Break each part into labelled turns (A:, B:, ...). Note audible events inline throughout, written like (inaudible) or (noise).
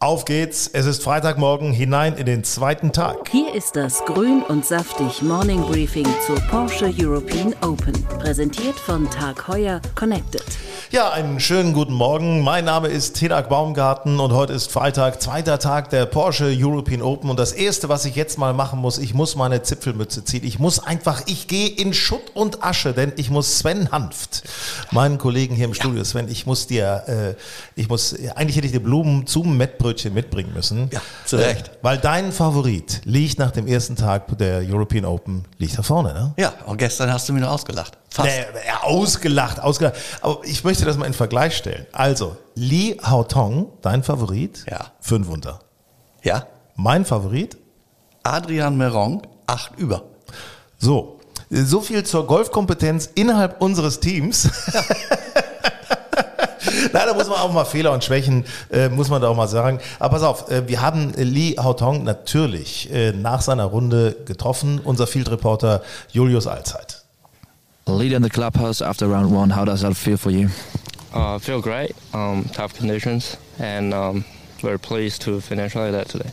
A: Auf geht's, es ist Freitagmorgen hinein in den zweiten Tag.
B: Hier ist das Grün und Saftig Morning Briefing zur Porsche European Open. Präsentiert von Tag Heuer Connected.
A: Ja, einen schönen guten Morgen. Mein Name ist Tenak Baumgarten und heute ist Freitag, zweiter Tag der Porsche European Open. Und das erste, was ich jetzt mal machen muss, ich muss meine Zipfelmütze ziehen. Ich muss einfach, ich gehe in Schutt und Asche, denn ich muss Sven Hanft, meinen Kollegen hier im Studio, Sven, ich muss dir, äh, ich muss, eigentlich hätte ich dir Blumen zum Mettbrötchen mitbringen müssen.
C: Ja, zu Recht.
A: Äh, weil dein Favorit liegt nach dem ersten Tag der European Open, liegt da vorne, ne?
C: Ja, und gestern hast du mir noch ausgelacht. Fast.
A: Nee, ja, ausgelacht, ausgelacht. Aber ich möchte das mal in Vergleich stellen. Also, Li Haotong, dein Favorit,
C: Ja.
A: fünf unter.
C: Ja.
A: Mein Favorit,
C: Adrian Meron, acht über.
A: so. So viel zur Golfkompetenz innerhalb unseres Teams. (laughs) (laughs) Nein, da muss man auch mal Fehler und Schwächen, äh, muss man da auch mal sagen. Aber pass auf, äh, wir haben äh, Li Haotong natürlich äh, nach seiner Runde getroffen, unser Field Reporter Julius Allzeit.
D: Leading the clubhouse after round one, how does that feel for you?
E: Uh, feel great. Um, tough conditions, and um, very pleased to finish like that today.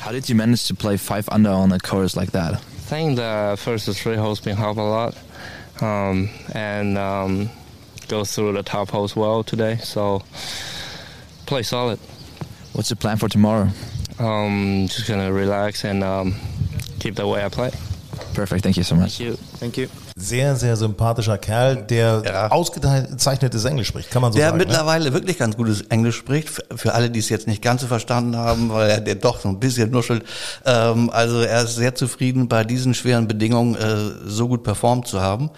D: How did you manage to play five under on a course like that?
E: I think the first three holes been helped a lot, um, and um, go through the top holes well today. So play solid.
D: What's the plan for tomorrow?
E: Um, just gonna relax and um, keep the way I play.
D: Perfect, thank you so much.
E: Thank you. Thank you.
A: Sehr, sehr sympathischer Kerl, der
C: Ja.
A: ausgezeichnetes Englisch spricht, kann man so
C: Der
A: sagen. ne?
C: mittlerweile wirklich ganz gutes Englisch spricht, für- für alle, die es jetzt nicht ganz so verstanden haben, weil er der doch so ein bisschen nuschelt. Ähm, also er ist sehr zufrieden, bei diesen schweren Bedingungen äh, so gut performt zu haben.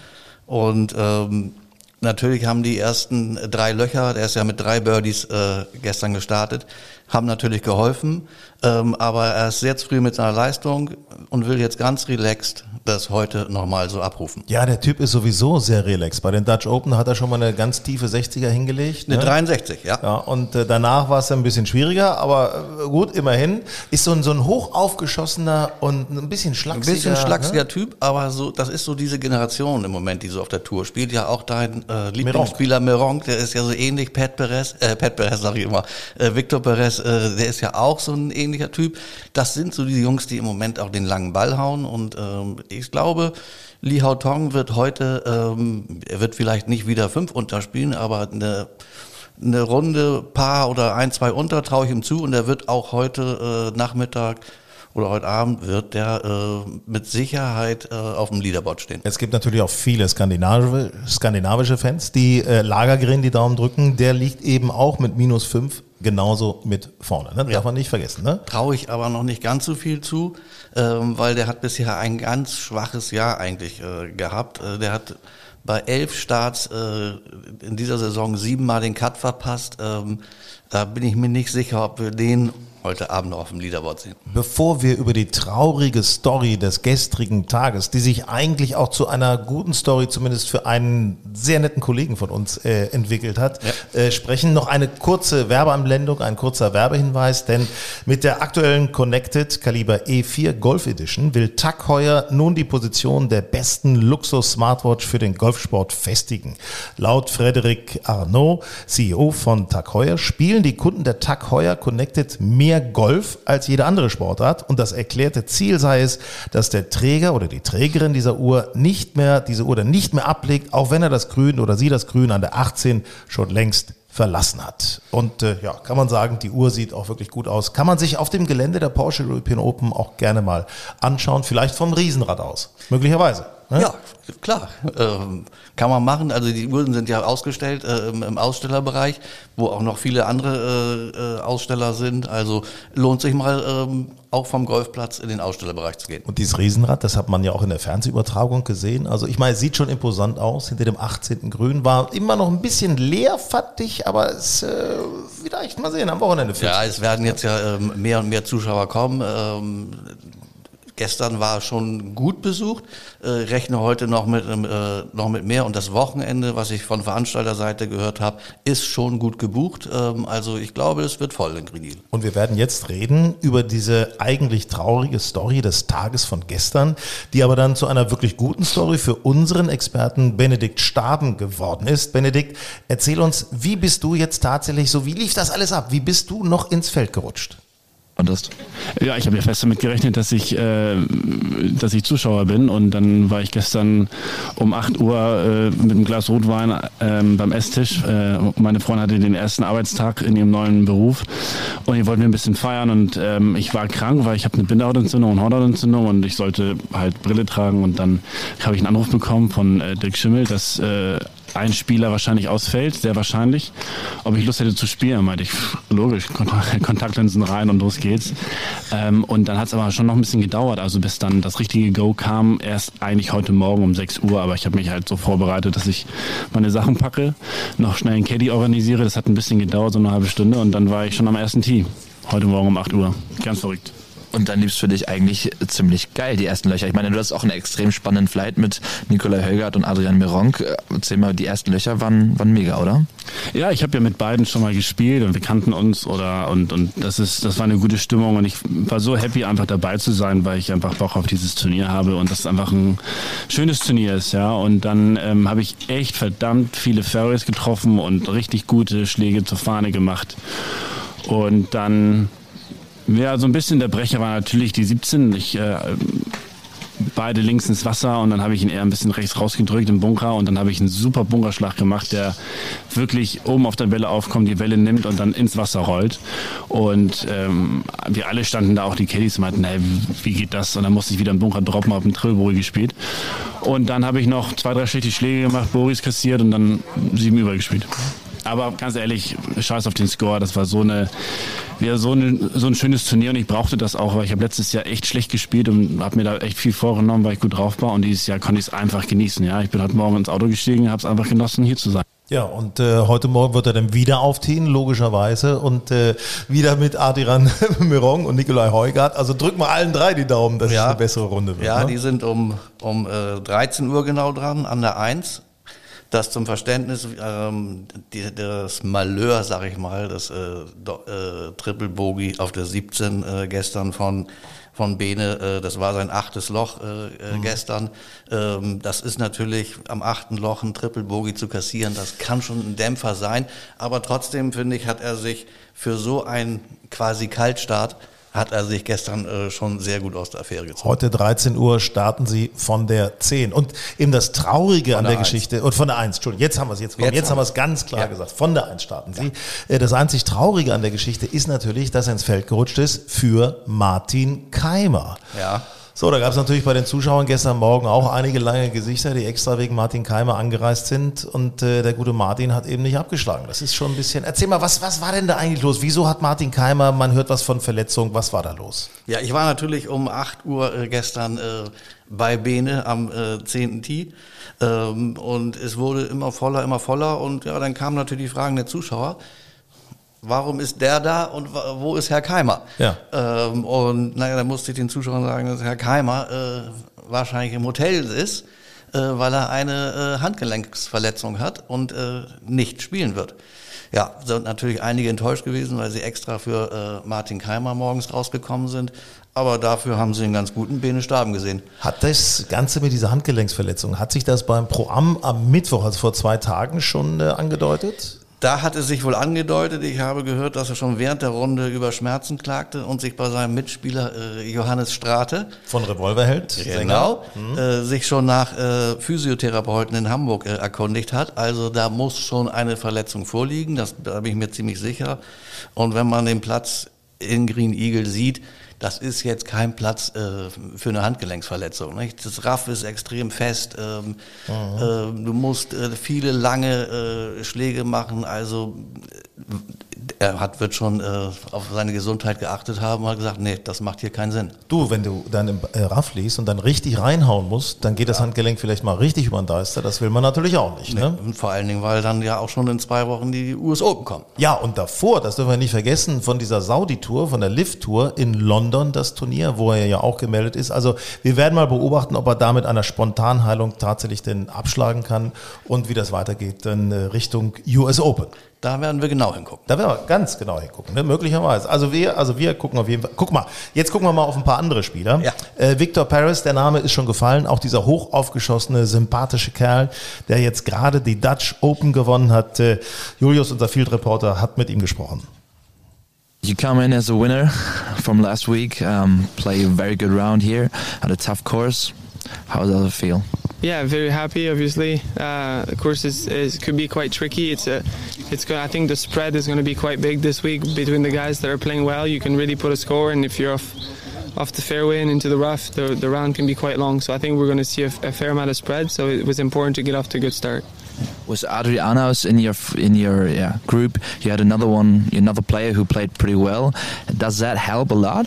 C: Und ähm, natürlich haben die ersten drei Löcher, der ist ja mit drei Birdies äh, gestern gestartet, haben natürlich geholfen. Ähm, aber er ist sehr zufrieden mit seiner Leistung und will jetzt ganz relaxed das heute nochmal so abrufen.
A: Ja, der Typ ist sowieso sehr relaxed. Bei den Dutch Open hat er schon mal eine ganz tiefe 60er hingelegt.
C: Eine
A: ne?
C: 63, ja.
A: Ja, und äh, danach war es ein bisschen schwieriger, aber äh, gut, immerhin. Ist so ein, so ein hoch aufgeschossener und ein bisschen
C: Ein
A: schlachsiger.
C: bisschen schlachsiger
A: Ne?
C: Typ, aber so, das ist so diese Generation im Moment, die so auf der Tour spielt. Ja, auch dein äh, Lieblingsspieler Meronk, der ist ja so ähnlich, Pat Perez, äh, Pat Perez sag ich immer, äh, Victor Perez, äh, der ist ja auch so ein ähnlicher Typ. Das sind so die Jungs, die im Moment auch den langen Ball hauen und ähm, ich glaube, Li Haotong wird heute, ähm, er wird vielleicht nicht wieder fünf unterspielen, aber eine eine Runde, paar oder ein, zwei unter traue ich ihm zu und er wird auch heute äh, Nachmittag oder heute Abend wird der äh, mit Sicherheit äh, auf dem Leaderboard stehen.
A: Es gibt natürlich auch viele skandinavische, skandinavische Fans, die äh, Lagergren die Daumen drücken. Der liegt eben auch mit minus fünf genauso mit vorne. Ne? Darf man nicht vergessen. Ne?
C: Traue ich aber noch nicht ganz so viel zu, ähm, weil der hat bisher ein ganz schwaches Jahr eigentlich äh, gehabt. Äh, der hat bei elf Starts äh, in dieser Saison siebenmal den Cut verpasst. Ähm, da bin ich mir nicht sicher, ob wir den heute Abend noch auf dem Leaderboard sehen.
A: Bevor wir über die traurige Story des gestrigen Tages, die sich eigentlich auch zu einer guten Story, zumindest für einen sehr netten Kollegen von uns äh, entwickelt hat, äh, sprechen, noch eine kurze Werbeanblendung, ein kurzer Werbehinweis, denn mit der aktuellen Connected Kaliber E4 Golf Edition will Tag Heuer nun die Position der besten Luxus-Smartwatch für den Golfsport festigen. Laut Frederic Arnaud, CEO von Tag Heuer, spielen die Kunden der Tag Heuer Connected mehr Golf als jede andere Sportart und das erklärte Ziel sei es, dass der Träger oder die Trägerin dieser Uhr nicht mehr, diese Uhr dann nicht mehr ablegt, auch wenn er das Grün oder sie das Grün an der 18 schon längst verlassen hat. Und äh, ja, kann man sagen, die Uhr sieht auch wirklich gut aus. Kann man sich auf dem Gelände der Porsche European Open auch gerne mal anschauen, vielleicht vom Riesenrad aus. Möglicherweise.
C: Ne? Ja, klar. Ähm, kann man machen. Also die Uhren sind ja ausgestellt äh, im, Ausstellerbereich, wo auch noch viele andere äh, äh, Aussteller sind. Also lohnt sich mal ähm, auch vom Golfplatz in den Ausstellerbereich zu gehen.
A: Und dieses Riesenrad, das hat man ja auch in der Fernsehübertragung gesehen. Also ich meine, es sieht schon imposant aus. Hinter dem 18. Grün war immer noch ein bisschen leer, fand ich, aber es äh, vielleicht mal sehen am Wochenende.
C: Ja, es werden jetzt ja ähm, mehr und mehr Zuschauer kommen. Ähm, Gestern war schon gut besucht, äh, rechne heute noch mit, äh, noch mit mehr und das Wochenende, was ich von Veranstalterseite gehört habe, ist schon gut gebucht. Ähm, also ich glaube, es wird voll in Grinil.
A: Und wir werden jetzt reden über diese eigentlich traurige Story des Tages von gestern, die aber dann zu einer wirklich guten Story für unseren Experten Benedikt Staben geworden ist. Benedikt, erzähl uns, wie bist du jetzt tatsächlich so, wie lief das alles ab? Wie bist du noch ins Feld gerutscht?
F: Konntest? Ja, ich habe ja fest damit gerechnet, dass ich, äh, dass ich Zuschauer bin. Und dann war ich gestern um 8 Uhr äh, mit einem Glas Rotwein äh, beim Esstisch. Äh, meine Freundin hatte den ersten Arbeitstag in ihrem neuen Beruf. Und die wollten wir ein bisschen feiern. Und ähm, ich war krank, weil ich habe eine Bindehautentzündung und Hornhautentzündung. Und ich sollte halt Brille tragen. Und dann habe ich einen Anruf bekommen von äh, Dirk Schimmel, dass äh, ein Spieler wahrscheinlich ausfällt, sehr wahrscheinlich. Ob ich Lust hätte zu spielen, meinte ich, logisch, (laughs) Kontaktlinsen rein und los geht's. Ähm, und dann hat es aber schon noch ein bisschen gedauert, also bis dann das richtige Go kam, erst eigentlich heute Morgen um 6 Uhr, aber ich habe mich halt so vorbereitet, dass ich meine Sachen packe, noch schnell einen Caddy organisiere, das hat ein bisschen gedauert, so eine halbe Stunde und dann war ich schon am ersten Tee, heute Morgen um 8 Uhr. Ganz verrückt.
D: Und dann es für dich eigentlich ziemlich geil, die ersten Löcher. Ich meine, du hast auch einen extrem spannenden Flight mit Nikolai Hölgert und Adrian Mironk. Erzähl mal, die ersten Löcher waren, waren mega, oder?
F: Ja, ich habe ja mit beiden schon mal gespielt und wir kannten uns oder und, und das ist, das war eine gute Stimmung und ich war so happy, einfach dabei zu sein, weil ich einfach Bock auf dieses Turnier habe und das einfach ein schönes Turnier ist, ja. Und dann ähm, habe ich echt verdammt viele Fairways getroffen und richtig gute Schläge zur Fahne gemacht. Und dann ja, so ein bisschen der Brecher war natürlich die 17. Ich, äh, beide links ins Wasser und dann habe ich ihn eher ein bisschen rechts rausgedrückt im Bunker und dann habe ich einen super Bunkerschlag gemacht, der wirklich oben auf der Welle aufkommt, die Welle nimmt und dann ins Wasser rollt. Und ähm, wir alle standen da, auch die Caddies meinten, hey, wie geht das? Und dann musste ich wieder im Bunker droppen, auf dem Trillbory gespielt. Und dann habe ich noch zwei, drei schlechte Schläge gemacht, Boris kassiert und dann sieben übergespielt. Aber ganz ehrlich, scheiß auf den Score. Das war so eine, ja, so, eine, so ein schönes Turnier und ich brauchte das auch, weil ich habe letztes Jahr echt schlecht gespielt und habe mir da echt viel vorgenommen, weil ich gut drauf war und dieses Jahr konnte ich es einfach genießen. Ja, ich bin heute Morgen ins Auto gestiegen, habe es einfach genossen, hier zu sein.
A: Ja, und äh, heute Morgen wird er dann wieder aufziehen, logischerweise, und äh, wieder mit Adiran (laughs) Mirong und Nikolai Heugart. Also drück mal allen drei die Daumen, dass ja. es eine bessere Runde wird.
C: Ja, ne? die sind um, um äh, 13 Uhr genau dran, an der 1 das zum Verständnis, ähm, die, das Malheur, sag ich mal, das äh, äh, Triple Bogey auf der 17 äh, gestern von von Bene, äh, das war sein achtes Loch äh, äh, mhm. gestern. Ähm, das ist natürlich am achten Loch ein Triple Bogey zu kassieren, das kann schon ein Dämpfer sein, aber trotzdem finde ich, hat er sich für so einen quasi Kaltstart hat er sich gestern äh, schon sehr gut aus der Affäre gezogen.
A: Heute 13 Uhr starten sie von der 10. Und eben das Traurige von an der, der Geschichte, und von der 1, Entschuldigung, jetzt haben wir es jetzt, jetzt, jetzt haben wir es ganz klar ja. gesagt, von der 1 starten sie. Ja. Äh, das einzig Traurige an der Geschichte ist natürlich, dass er ins Feld gerutscht ist für Martin Keimer.
C: Ja.
A: So, da gab es natürlich bei den Zuschauern gestern Morgen auch einige lange Gesichter, die extra wegen Martin Keimer angereist sind und äh, der gute Martin hat eben nicht abgeschlagen. Das ist schon ein bisschen. Erzähl mal, was, was war denn da eigentlich los? Wieso hat Martin Keimer, man hört was von Verletzung, was war da los?
C: Ja, ich war natürlich um 8 Uhr äh, gestern äh, bei Bene am äh, 10. Tee ähm, und es wurde immer voller, immer voller und ja, dann kamen natürlich die Fragen der Zuschauer warum ist der da und wo ist Herr Keimer?
A: Ja.
C: Ähm, und naja, da musste ich den Zuschauern sagen, dass Herr Keimer äh, wahrscheinlich im Hotel ist, äh, weil er eine äh, Handgelenksverletzung hat und äh, nicht spielen wird. Ja, sind natürlich einige enttäuscht gewesen, weil sie extra für äh, Martin Keimer morgens rausgekommen sind. Aber dafür haben sie einen ganz guten Bene Staben gesehen.
A: Hat das Ganze mit dieser Handgelenksverletzung, hat sich das beim Proam am Mittwoch, also vor zwei Tagen schon äh, angedeutet?
C: Da hat es sich wohl angedeutet, ich habe gehört, dass er schon während der Runde über Schmerzen klagte und sich bei seinem Mitspieler äh, Johannes Strate
A: von Revolverheld
C: genau, mhm. äh, sich schon nach äh, Physiotherapeuten in Hamburg äh, erkundigt hat. Also da muss schon eine Verletzung vorliegen, das da bin ich mir ziemlich sicher. Und wenn man den Platz in Green Eagle sieht, das ist jetzt kein Platz äh, für eine Handgelenksverletzung. Nicht? Das Raff ist extrem fest. Ähm, äh, du musst äh, viele lange äh, Schläge machen. Also er hat, wird schon äh, auf seine Gesundheit geachtet haben und hat gesagt, nee, das macht hier keinen Sinn.
A: Du, wenn du dann im äh, Raff liest und dann richtig reinhauen musst, dann geht das Handgelenk vielleicht mal richtig über den Deister. Das will man natürlich auch nicht. Ne?
C: Und vor allen Dingen, weil dann ja auch schon in zwei Wochen die US Open kommen.
A: Ja, und davor, das dürfen wir nicht vergessen, von dieser Saudi-Tour, von der Lift-Tour in London, das Turnier, wo er ja auch gemeldet ist. Also wir werden mal beobachten, ob er da mit einer Spontanheilung tatsächlich den abschlagen kann und wie das weitergeht dann äh, Richtung US Open.
C: Da werden wir genau hingucken.
A: Da werden wir ganz genau hingucken, ne? möglicherweise. Also wir, also wir gucken auf jeden Fall. Guck mal, jetzt gucken wir mal auf ein paar andere Spieler.
C: Ja.
A: Äh, Victor Paris, der Name ist schon gefallen. Auch dieser hochaufgeschossene, sympathische Kerl, der jetzt gerade die Dutch Open gewonnen hat. Äh, Julius, unser Field Reporter, hat mit ihm gesprochen.
D: You come in as a winner from last week, um, play a very good round here at a tough course. How does it feel?
G: Yeah, very happy. Obviously, uh, the course is, is could be quite tricky. It's a, it's go I think the spread is going to be quite big this week between the guys that are playing well. You can really put a score, and if you're off, off the fairway and into the rough, the, the round can be quite long. So I think we're going to see a, a fair amount of spread. So it was important to get off to a good start.
D: Was Adrianos in your in your yeah, group? You had another one, another player who played pretty well. Does that help a lot?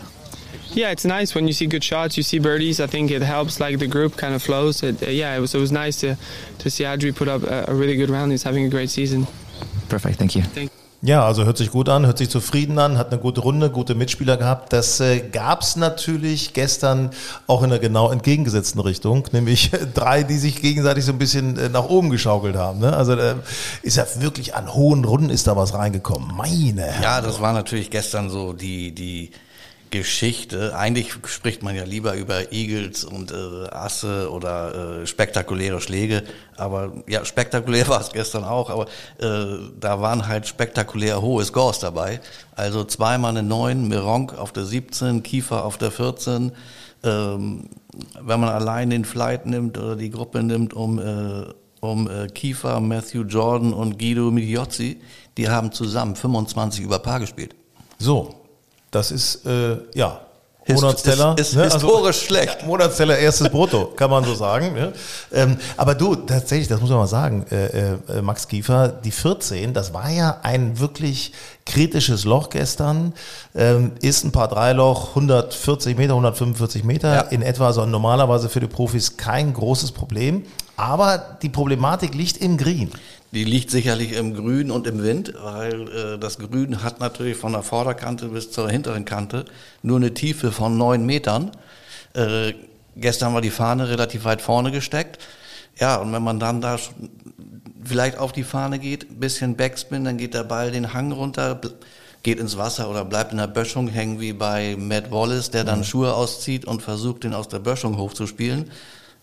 G: Yeah, it's nice when you see good shots, you see birdies. I think it helps, like the group kind of flows. It, uh, yeah, it was, it was nice to, to see Adri put up a, a really good round. He's having a great season.
D: Perfect, thank you.
G: Thank
A: Ja, also hört sich gut an, hört sich zufrieden an, hat eine gute Runde, gute Mitspieler gehabt. Das äh, gab es natürlich gestern auch in einer genau entgegengesetzten Richtung, (laughs) nämlich drei, die sich gegenseitig so ein bisschen äh, nach oben geschaukelt haben. Ne? Also äh, ist ja wirklich an hohen Runden ist da was reingekommen. Meine Herren.
C: Ja, das war natürlich gestern so die, die Geschichte. Eigentlich spricht man ja lieber über Eagles und äh, Asse oder äh, spektakuläre Schläge. Aber ja, spektakulär (laughs) war es gestern auch. Aber äh, da waren halt spektakulär hohe Scores dabei. Also zweimal eine 9, Meronk auf der 17, Kiefer auf der 14. Ähm, wenn man allein den Flight nimmt oder die Gruppe nimmt um, äh, um äh, Kiefer, Matthew Jordan und Guido Migliozzi, die haben zusammen 25 über Paar gespielt.
A: So, das ist, äh, ja,
C: Hist-
A: Monatsteller.
C: ist- ist
A: ne?
C: historisch schlecht.
A: Ja, Monatsteller, erstes Brutto, kann man so sagen. Ne? Ähm, aber du, tatsächlich, das muss man mal sagen, äh, äh, Max Kiefer, die 14, das war ja ein wirklich kritisches Loch gestern. Ähm, ist ein paar Dreiloch, 140 Meter, 145 Meter
C: Ja.
A: in etwa, so normalerweise für die Profis kein großes Problem. Aber die Problematik liegt im Green.
C: Die liegt sicherlich im Grün und im Wind, weil äh, das Grün hat natürlich von der Vorderkante bis zur hinteren Kante nur eine Tiefe von neun Metern. Äh, gestern war die Fahne relativ weit vorne gesteckt. Ja, und wenn man dann da vielleicht auf die Fahne geht, ein bisschen Backspin, dann geht der Ball den Hang runter, geht ins Wasser oder bleibt in der Böschung hängen wie bei Matt Wallace, der dann Schuhe auszieht und versucht, den aus der Böschung hochzuspielen.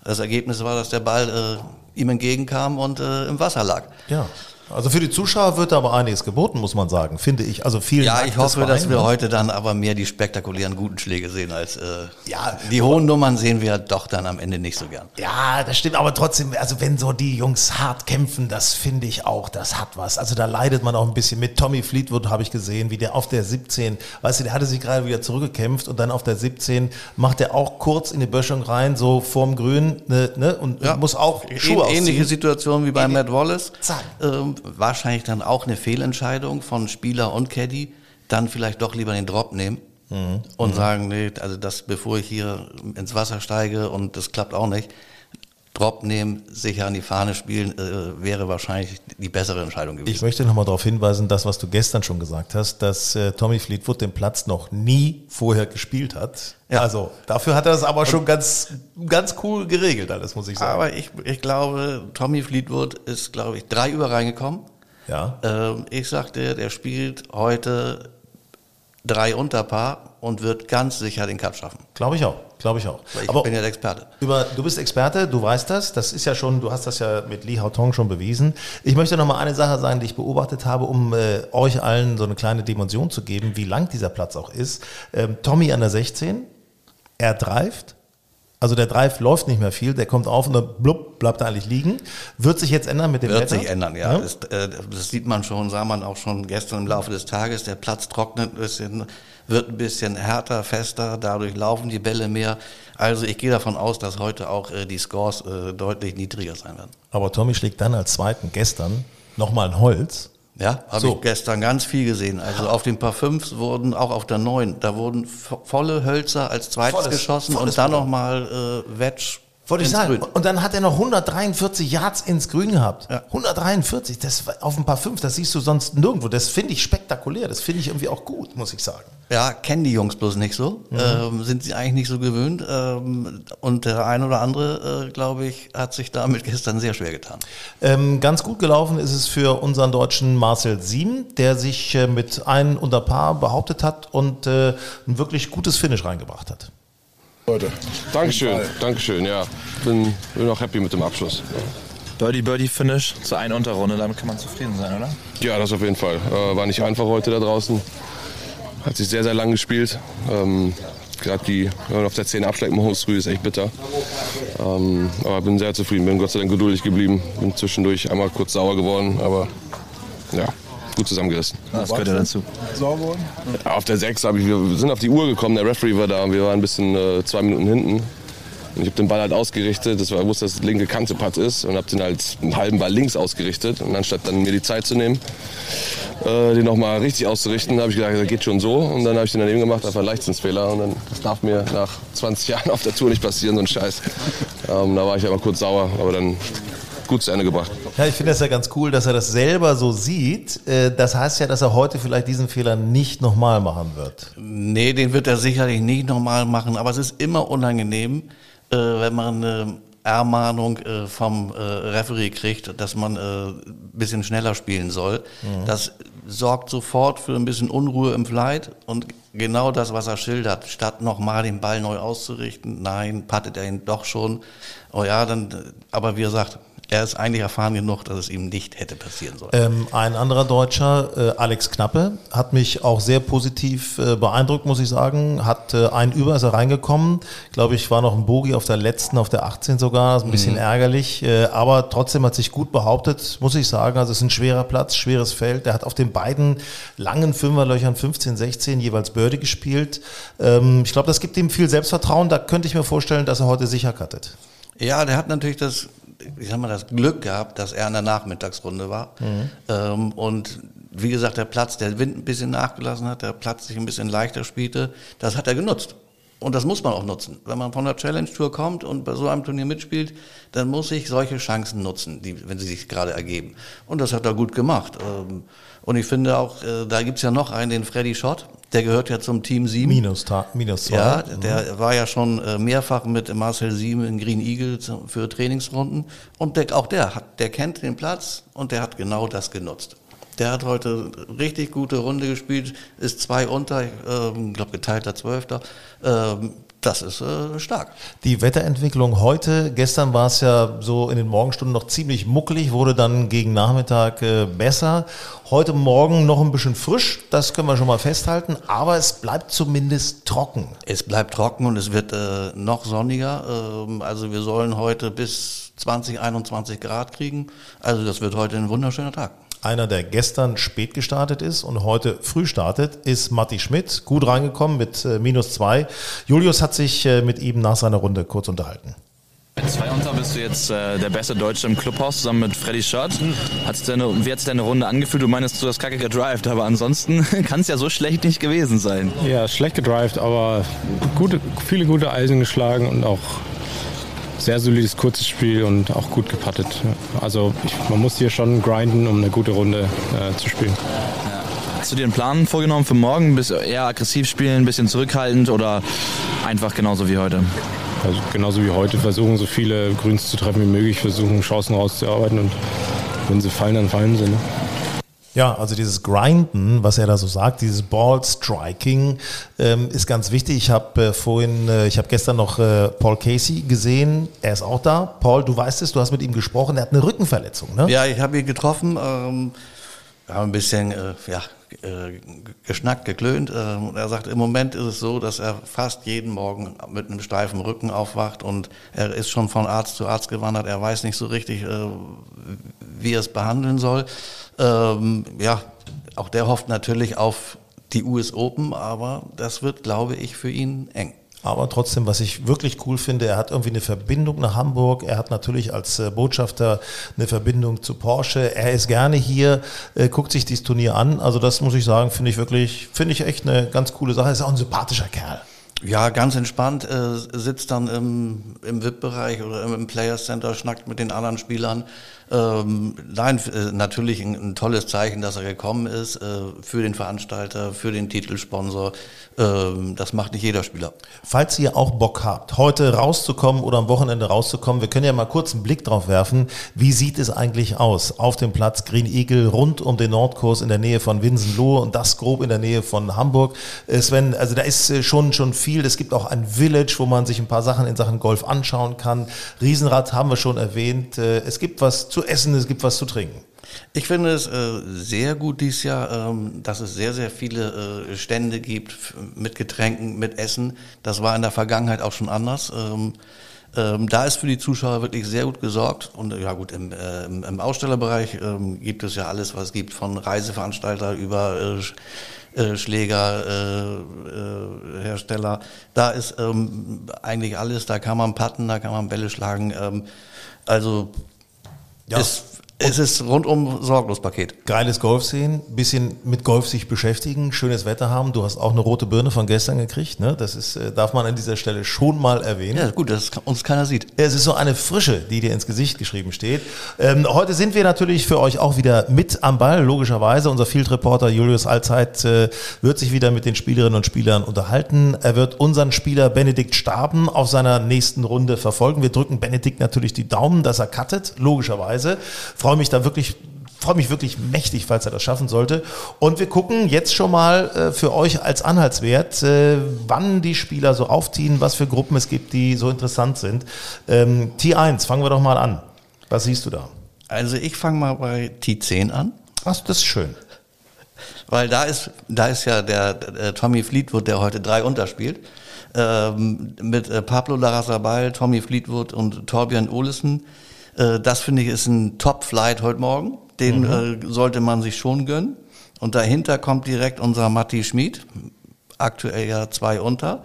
C: Das Ergebnis war, dass der Ball äh, ihm entgegenkam und äh, im Wasser lag.
A: Ja. Also für die Zuschauer wird da aber einiges geboten, muss man sagen, finde ich. Also vielen
C: Ja,
A: Dank
C: ich hoffe, dass wir heute dann aber mehr die spektakulären guten Schläge sehen als äh,
A: Ja.
C: die hohen Nummern sehen wir doch dann am Ende nicht so gern.
A: Ja, das stimmt, aber trotzdem, also wenn so die Jungs hart kämpfen, das finde ich auch, das hat was. Also da leidet man auch ein bisschen mit. Tommy Fleetwood habe ich gesehen, wie der auf der 17, weißt du, der hatte sich gerade wieder zurückgekämpft und dann auf der 17 macht er auch kurz in die Böschung rein, so vorm Grün, ne, ne, und muss auch Schuhe
C: Ähn- Ähnliche
A: ausziehen.
C: Situation wie bei Matt Wallace.
A: Zack.
C: Ähm, wahrscheinlich dann auch eine Fehlentscheidung von Spieler und Caddy. Dann vielleicht doch lieber den Drop nehmen
A: Mhm.
C: und sagen, nee, also das, bevor ich hier ins Wasser steige und das klappt auch nicht, Drop nehmen, sicher an die Fahne spielen, äh, wäre wahrscheinlich die bessere Entscheidung gewesen.
A: Ich möchte nochmal darauf hinweisen, das, was du gestern schon gesagt hast, dass äh, Tommy Fleetwood den Platz noch nie vorher gespielt hat.
C: Ja.
A: Also dafür hat er das aber schon ganz, ganz cool geregelt, alles muss ich sagen.
C: Aber ich, ich glaube, Tommy Fleetwood ist, glaube ich, drei über reingekommen.
A: ja.
C: Ähm, ich sagte, der spielt heute drei Unterpaar und wird ganz sicher den Cup schaffen.
A: Glaube ich auch, glaube ich auch.
C: Ich
A: Aber
C: bin ja der Experte.
A: über, du bist Experte, du weißt das, das ist ja schon, du hast das ja mit Li Haotong schon bewiesen. Ich möchte noch mal eine Sache sagen, die ich beobachtet habe, um äh, euch allen so eine kleine Dimension zu geben, wie lang dieser Platz auch ist. Ähm, Tommy an der 16, er dreift, Also der Drive läuft nicht mehr viel, der kommt auf und dann blub, bleibt er eigentlich liegen. Wird sich jetzt ändern mit dem
C: Wird
A: Wetter?
C: sich ändern, ja. ja? Das, äh, das, sieht man schon, sah man auch schon gestern im Laufe des Tages. Der Platz trocknet ein bisschen, wird ein bisschen härter, fester, dadurch laufen die Bälle mehr. Also ich gehe davon aus, dass heute auch äh, die Scores äh, deutlich niedriger sein werden.
A: Aber Tommy schlägt dann als zweiten gestern nochmal ein Holz
C: ja, habe so. ich gestern ganz viel gesehen. Also auf den Paar 5 wurden, auch auf der 9, da wurden volle Hölzer als zweites volles, geschossen volles und dann nochmal äh, Wedge
A: wollte ich sagen. Grün. Und dann hat er noch 143 Yards ins Grün gehabt. Ja. 143, das auf ein paar fünf, das siehst du sonst nirgendwo. Das finde ich spektakulär. Das finde ich irgendwie auch gut, muss ich sagen.
C: Ja, kennen die Jungs bloß nicht so. Mhm. Ähm, sind sie eigentlich nicht so gewöhnt. Ähm, und der ein oder andere, äh, glaube ich, hat sich damit (laughs) gestern sehr schwer getan.
A: Ähm, ganz gut gelaufen ist es für unseren deutschen Marcel Sieben, der sich äh, mit einem unter Paar behauptet hat und äh, ein wirklich gutes Finish reingebracht hat.
H: Leute. Dankeschön, Dankeschön, ja. Bin, bin auch happy mit dem Abschluss.
D: Birdie Birdie Finish zu einer Unterrunde, damit kann man zufrieden sein, oder?
H: Ja, das auf jeden Fall. Äh, war nicht einfach heute da draußen. Hat sich sehr, sehr lang gespielt. Ähm, Gerade die, wenn man auf der 10 abschlägt, morgens früh ist echt bitter. Ähm, aber bin sehr zufrieden, bin Gott sei Dank geduldig geblieben. Bin zwischendurch einmal kurz sauer geworden, aber ja, gut zusammengerissen.
D: Das gehört ja dazu.
H: Auf der 6 ich, wir sind auf die Uhr gekommen, der Referee war da und wir waren ein bisschen äh, zwei Minuten hinten. Und ich habe den Ball halt ausgerichtet, das war, wusste, dass das linke Kante Putt ist und habe den halt einen halben Ball links ausgerichtet. Und anstatt dann mir die Zeit zu nehmen, äh, den nochmal richtig auszurichten, habe ich gedacht, das geht schon so. Und dann habe ich den daneben gemacht, einfach Leichtsinnsfehler. Und dann, das darf mir nach 20 (laughs) Jahren auf der Tour nicht passieren, so ein Scheiß. Ähm, da war ich aber kurz sauer, aber dann gut zu Ende gebracht.
A: Ja, ich finde das ja ganz cool, dass er das selber so sieht. Äh, das heißt ja, dass er heute vielleicht diesen Fehler nicht nochmal machen wird.
C: Nee, den wird er sicherlich nicht nochmal machen, aber es ist immer unangenehm, äh, wenn man eine Ermahnung äh, vom Referee kriegt, dass man ein bisschen schneller spielen soll. Mhm. Das sorgt sofort für ein bisschen Unruhe im Flight und genau das, was er schildert, statt nochmal den Ball neu auszurichten, nein, pattet er ihn doch schon. Oh ja, dann, aber wie er sagt, er ist eigentlich erfahren genug, dass es ihm nicht hätte passieren sollen.
A: Ähm, ein anderer Deutscher, äh, Alex Knappe, hat mich auch sehr positiv äh, beeindruckt, muss ich sagen. Hat äh, einen Über, ist er reingekommen. Glaube ich, war noch ein Bogi auf der letzten, auf der 18 sogar. Ist ein bisschen mhm. ärgerlich. Äh, aber trotzdem hat sich gut behauptet, muss ich sagen. Also es ist ein schwerer Platz, schweres Feld. Er hat auf den beiden langen Fünferlöchern 15, 16 jeweils Börde gespielt. Ähm, ich glaube, das gibt ihm viel Selbstvertrauen. Da könnte ich mir vorstellen, dass er heute sicher cuttet.
C: Ja, der hat natürlich das ich sag mal, das Glück gehabt, dass er in der Nachmittagsrunde war. Mhm. Ähm, und wie gesagt, der Platz, der Wind ein bisschen nachgelassen hat, der Platz sich ein bisschen leichter spielte, das hat er genutzt. Und das muss man auch nutzen. Wenn man von der Challenge Tour kommt und bei so einem Turnier mitspielt, dann muss ich solche Chancen nutzen, die, wenn sie sich gerade ergeben. Und das hat er gut gemacht. Ähm, und ich finde auch, äh, da gibt's ja noch einen, den Freddy Schott, der gehört ja zum Team 7.
A: Minus, minus zwei.
C: Ja, der mhm. war ja schon äh, mehrfach mit Marcel Sieben in Green Eagle für Trainingsrunden. Und der, auch der hat, der kennt den Platz und der hat genau das genutzt. Der hat heute richtig gute Runde gespielt, ist zwei unter, ich ähm, glaube geteilter Zwölfter. Ähm, das ist äh, stark.
A: Die Wetterentwicklung heute, gestern war es ja so in den Morgenstunden noch ziemlich muckelig, wurde dann gegen Nachmittag äh, besser. Heute Morgen noch ein bisschen frisch, das können wir schon mal festhalten, aber es bleibt zumindest trocken.
C: Es bleibt trocken und es wird äh, noch sonniger. Ähm, also wir sollen heute bis 20, 21 Grad kriegen. Also das wird heute ein wunderschöner Tag.
A: Einer, der gestern spät gestartet ist und heute früh startet, ist Matti Schmidt. Gut reingekommen mit äh, minus zwei. Julius hat sich äh, mit ihm nach seiner Runde kurz unterhalten.
D: Mit zwei unter bist du jetzt äh, der beste Deutsche im Clubhaus zusammen mit Freddy Schott. Hat's deine, wie hat sich deine Runde angefühlt? Du meinst, du hast kacke gedrived, aber ansonsten (laughs) kann es ja so schlecht nicht gewesen sein.
I: Ja, schlecht gedrived, aber gute, viele gute Eisen geschlagen und auch sehr solides kurzes Spiel und auch gut gepattet. Also ich, man muss hier schon grinden, um eine gute Runde äh, zu spielen.
D: Hast du dir einen Plan vorgenommen für morgen? Bist eher aggressiv spielen, ein bisschen zurückhaltend oder einfach genauso wie heute?
I: Also genauso wie heute versuchen, so viele Grüns zu treffen wie möglich, versuchen Chancen rauszuarbeiten und wenn sie fallen, dann fallen sie. Ne?
A: Ja, also dieses Grinden, was er da so sagt, dieses Ball Striking ähm, ist ganz wichtig. Ich habe äh, vorhin, äh, ich habe gestern noch äh, Paul Casey gesehen. Er ist auch da. Paul, du weißt es, du hast mit ihm gesprochen. Er hat eine Rückenverletzung, ne?
C: Ja, ich habe ihn getroffen. Ähm, wir haben ein bisschen, äh, ja, äh, geschnackt, geklönt. Äh, er sagt, im Moment ist es so, dass er fast jeden Morgen mit einem steifen Rücken aufwacht und er ist schon von Arzt zu Arzt gewandert. Er weiß nicht so richtig, äh, wie er es behandeln soll. Ähm, ja, auch der hofft natürlich auf die US Open, aber das wird, glaube ich, für ihn eng.
A: Aber trotzdem, was ich wirklich cool finde, er hat irgendwie eine Verbindung nach Hamburg. Er hat natürlich als äh, Botschafter eine Verbindung zu Porsche. Er ist gerne hier, äh, guckt sich dieses Turnier an. Also das muss ich sagen, finde ich wirklich, finde ich echt eine ganz coole Sache. Er ist auch ein sympathischer Kerl.
C: Ja, ganz entspannt, äh, sitzt dann im, im VIP-Bereich oder im, im Players Center, schnackt mit den anderen Spielern. Ähm, nein, äh, natürlich ein, ein, tolles Zeichen, dass er gekommen ist äh, für den Veranstalter, für den Titelsponsor. Ähm, das macht nicht jeder Spieler.
A: Falls ihr auch Bock habt, heute rauszukommen oder am Wochenende rauszukommen, wir können ja mal kurz einen Blick drauf werfen. Wie sieht es eigentlich aus auf dem Platz Green Eagle rund um den Nordkurs in der Nähe von Winsenlohe und das grob in der Nähe von Hamburg? Äh, Sven, also da ist äh, schon, schon viel. Es gibt auch ein Village, wo man sich ein paar Sachen in Sachen Golf anschauen kann. Riesenrad haben wir schon erwähnt. Äh, es gibt was zu essen, es gibt was zu trinken.
C: Ich finde es äh, sehr gut dieses Jahr, ähm, dass es sehr, sehr viele äh, Stände gibt mit Getränken, mit Essen. Das war in der Vergangenheit auch schon anders. Ähm, ähm, da ist für die Zuschauer wirklich sehr gut gesorgt. Und ja gut, im, äh, im Ausstellerbereich ähm, gibt es ja alles, was es gibt, von Reiseveranstalter über äh, äh, Schlägerhersteller. Äh, da ist ähm, eigentlich alles, da kann man patten, da kann man Bälle schlagen. Ähm, also ja. ist es ist rundum sorglos Paket.
A: Geiles Golf sehen, bisschen mit Golf sich beschäftigen, schönes Wetter haben. Du hast auch eine rote Birne von gestern gekriegt, ne? Das ist, äh, darf man an dieser Stelle schon mal erwähnen.
C: Ja, gut, dass uns keiner sieht.
A: Es ist so eine Frische, die dir ins Gesicht geschrieben steht. Ähm, heute sind wir natürlich für euch auch wieder mit am Ball, logischerweise. Unser Field Reporter Julius Allzeit äh, wird sich wieder mit den Spielerinnen und Spielern unterhalten. Er wird unseren Spieler Benedikt Staben auf seiner nächsten Runde verfolgen. Wir drücken Benedikt natürlich die Daumen, dass er cuttet, logischerweise. Frau freue mich da wirklich freue mich wirklich mächtig, falls er das schaffen sollte. Und wir gucken jetzt schon mal äh, für euch als Anhaltswert, äh, wann die Spieler so aufziehen, was für Gruppen es gibt, die so interessant sind. Ähm, T1, fangen wir doch mal an. Was siehst du da?
C: Also ich fange mal bei T10 an.
A: Ach, das ist schön.
C: Weil da ist, da ist ja der, der Tommy Fleetwood, der heute drei unterspielt. Ähm, mit äh, Pablo Larrazabal, Tommy Fleetwood und Torbjörn Olesen äh, das finde ich ist ein Top-Flight heute Morgen. Den mhm. äh, sollte man sich schon gönnen. Und dahinter kommt direkt unser Matti Schmid, aktuell ja zwei unter.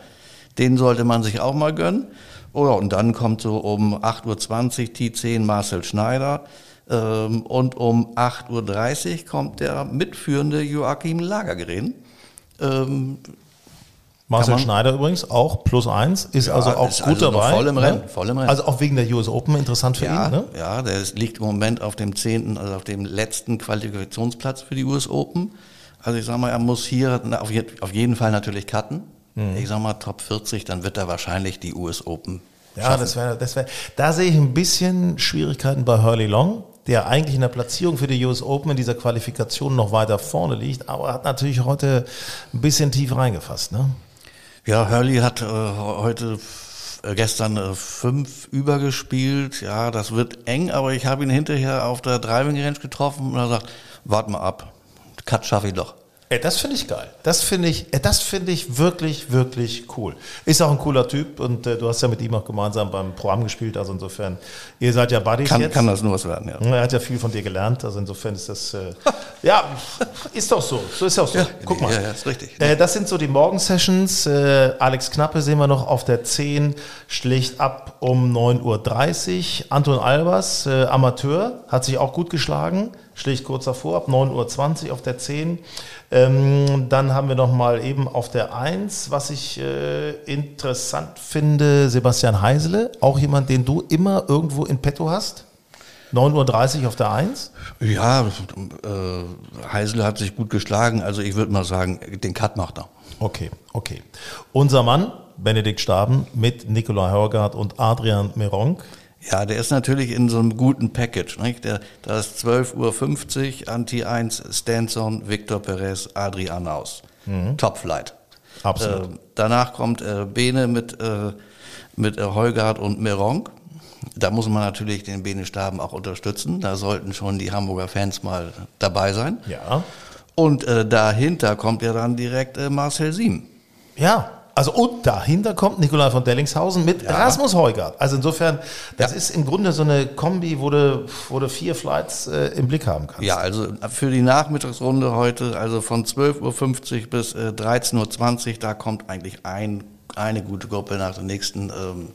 C: Den sollte man sich auch mal gönnen. Oh, und dann kommt so um 8.20 Uhr T10 Marcel Schneider. Ähm, und um 8.30 Uhr kommt der mitführende Joachim Lagergren. Ähm,
A: Marcel Schneider übrigens auch plus eins, ist ja, also auch ist gut also dabei.
C: Voll im ne? Rennen, voll im Rennen.
A: Also auch wegen der US Open interessant für
C: ja,
A: ihn, ne?
C: Ja, der liegt im Moment auf dem zehnten, also auf dem letzten Qualifikationsplatz für die US Open. Also ich sag mal, er muss hier auf jeden Fall natürlich cutten. Mhm. Ich sag mal Top 40, dann wird er wahrscheinlich die US Open
A: ja, schaffen. das wäre, das wäre, da sehe ich ein bisschen Schwierigkeiten bei Hurley Long der eigentlich in der Platzierung für die US Open in dieser Qualifikation noch weiter vorne liegt, aber hat natürlich heute ein bisschen tief reingefasst. Ne?
C: Ja, Hurley hat äh, heute äh, gestern äh, fünf übergespielt. Ja, das wird eng, aber ich habe ihn hinterher auf der Driving Range getroffen und er sagt, wart mal ab. Cut schaffe ich doch.
A: Ey, das finde ich geil. Das finde ich, das finde ich wirklich, wirklich cool. Ist auch ein cooler Typ und äh, du hast ja mit ihm auch gemeinsam beim Programm gespielt, also insofern, ihr seid ja Buddies
C: kann,
A: jetzt.
C: Kann das nur was werden, ja.
A: Er hat ja viel von dir gelernt, also insofern ist das, äh, ja, ist doch so. So ist auch so.
C: Ja,
A: Guck mal.
C: Ja, ja, ist richtig.
A: Äh, das sind so die Morgensessions. Äh, Alex Knappe sehen wir noch auf der 10, schlägt ab um 9.30 Uhr. Anton Albers, äh, Amateur, hat sich auch gut geschlagen schlägt kurz davor, ab 9.20 Uhr auf der 10. Ähm, dann haben wir nochmal eben auf der 1, was ich äh, interessant finde, Sebastian Heisele, auch jemand, den du immer irgendwo in petto hast. 9.30 Uhr auf der 1?
C: Ja, äh, Heisele hat sich gut geschlagen. Also ich würde mal sagen, den Cut macht er.
A: Okay, okay. Unser Mann, Benedikt Staben, mit Nikolai Hörgard und Adrian Meronk.
C: Ja, der ist natürlich in so einem guten Package. Nicht? Der, da ist 12.50 Uhr, Anti 1, Stanson, Victor Perez, Adrian aus. Mhm. Top Flight.
A: Absolut.
C: Äh, danach kommt äh, Bene mit, äh, mit äh, Heugard und Meronk. Da muss man natürlich den Bene Staben auch unterstützen. Da sollten schon die Hamburger Fans mal dabei sein.
A: Ja.
C: Und äh, dahinter kommt ja dann direkt äh, Marcel Sieben.
A: Ja, also und dahinter kommt Nikolai von Dellingshausen mit ja. Rasmus Heugart. Also insofern, das ja. ist im Grunde so eine Kombi, wo du, wo du vier Flights äh, im Blick haben kannst.
C: Ja, also für die Nachmittagsrunde heute, also von 12.50 Uhr bis äh, 13.20 Uhr, da kommt eigentlich ein, eine gute Gruppe nach der nächsten. Ähm,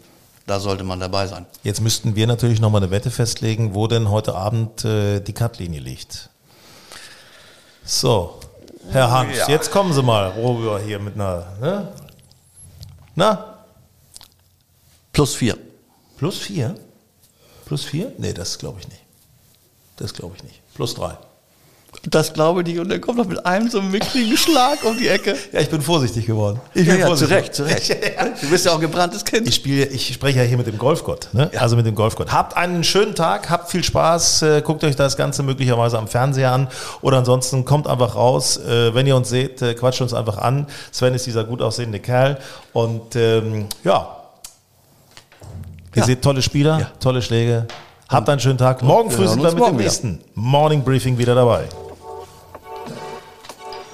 C: da sollte man dabei sein.
A: Jetzt müssten wir natürlich nochmal eine Wette festlegen, wo denn heute Abend äh, die Cutlinie liegt. So, Herr Hans, ja. jetzt kommen Sie mal rüber hier mit einer. Ne? Na?
C: Plus vier.
A: Plus vier? Plus vier? Nee, das glaube ich nicht. Das glaube ich nicht. Plus drei.
C: Das glaube ich nicht. Und dann kommt noch mit einem so einem mickrigen Schlag um die Ecke.
A: Ja, ich bin vorsichtig geworden.
C: Ich
A: ja,
C: bin ja, vorsichtig. zu Recht, zu Recht. (laughs) Du bist ja auch ein gebranntes Kind.
A: Ich spiele, ich spreche ja hier mit dem Golfgott, ne? Also mit dem Golfgott. Habt einen schönen Tag, habt viel Spaß, äh, guckt euch das Ganze möglicherweise am Fernseher an oder ansonsten kommt einfach raus. Äh, wenn ihr uns seht, äh, quatscht uns einfach an. Sven ist dieser gut aussehende Kerl und ähm, ja. Ihr seht tolle Spieler, tolle Schläge. Habt einen schönen Tag. Morgen früh sind wir mit dem nächsten Morning Briefing wieder dabei.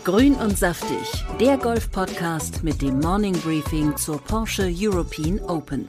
B: Grün und saftig, der Golf-Podcast mit dem Morning Briefing zur Porsche European Open.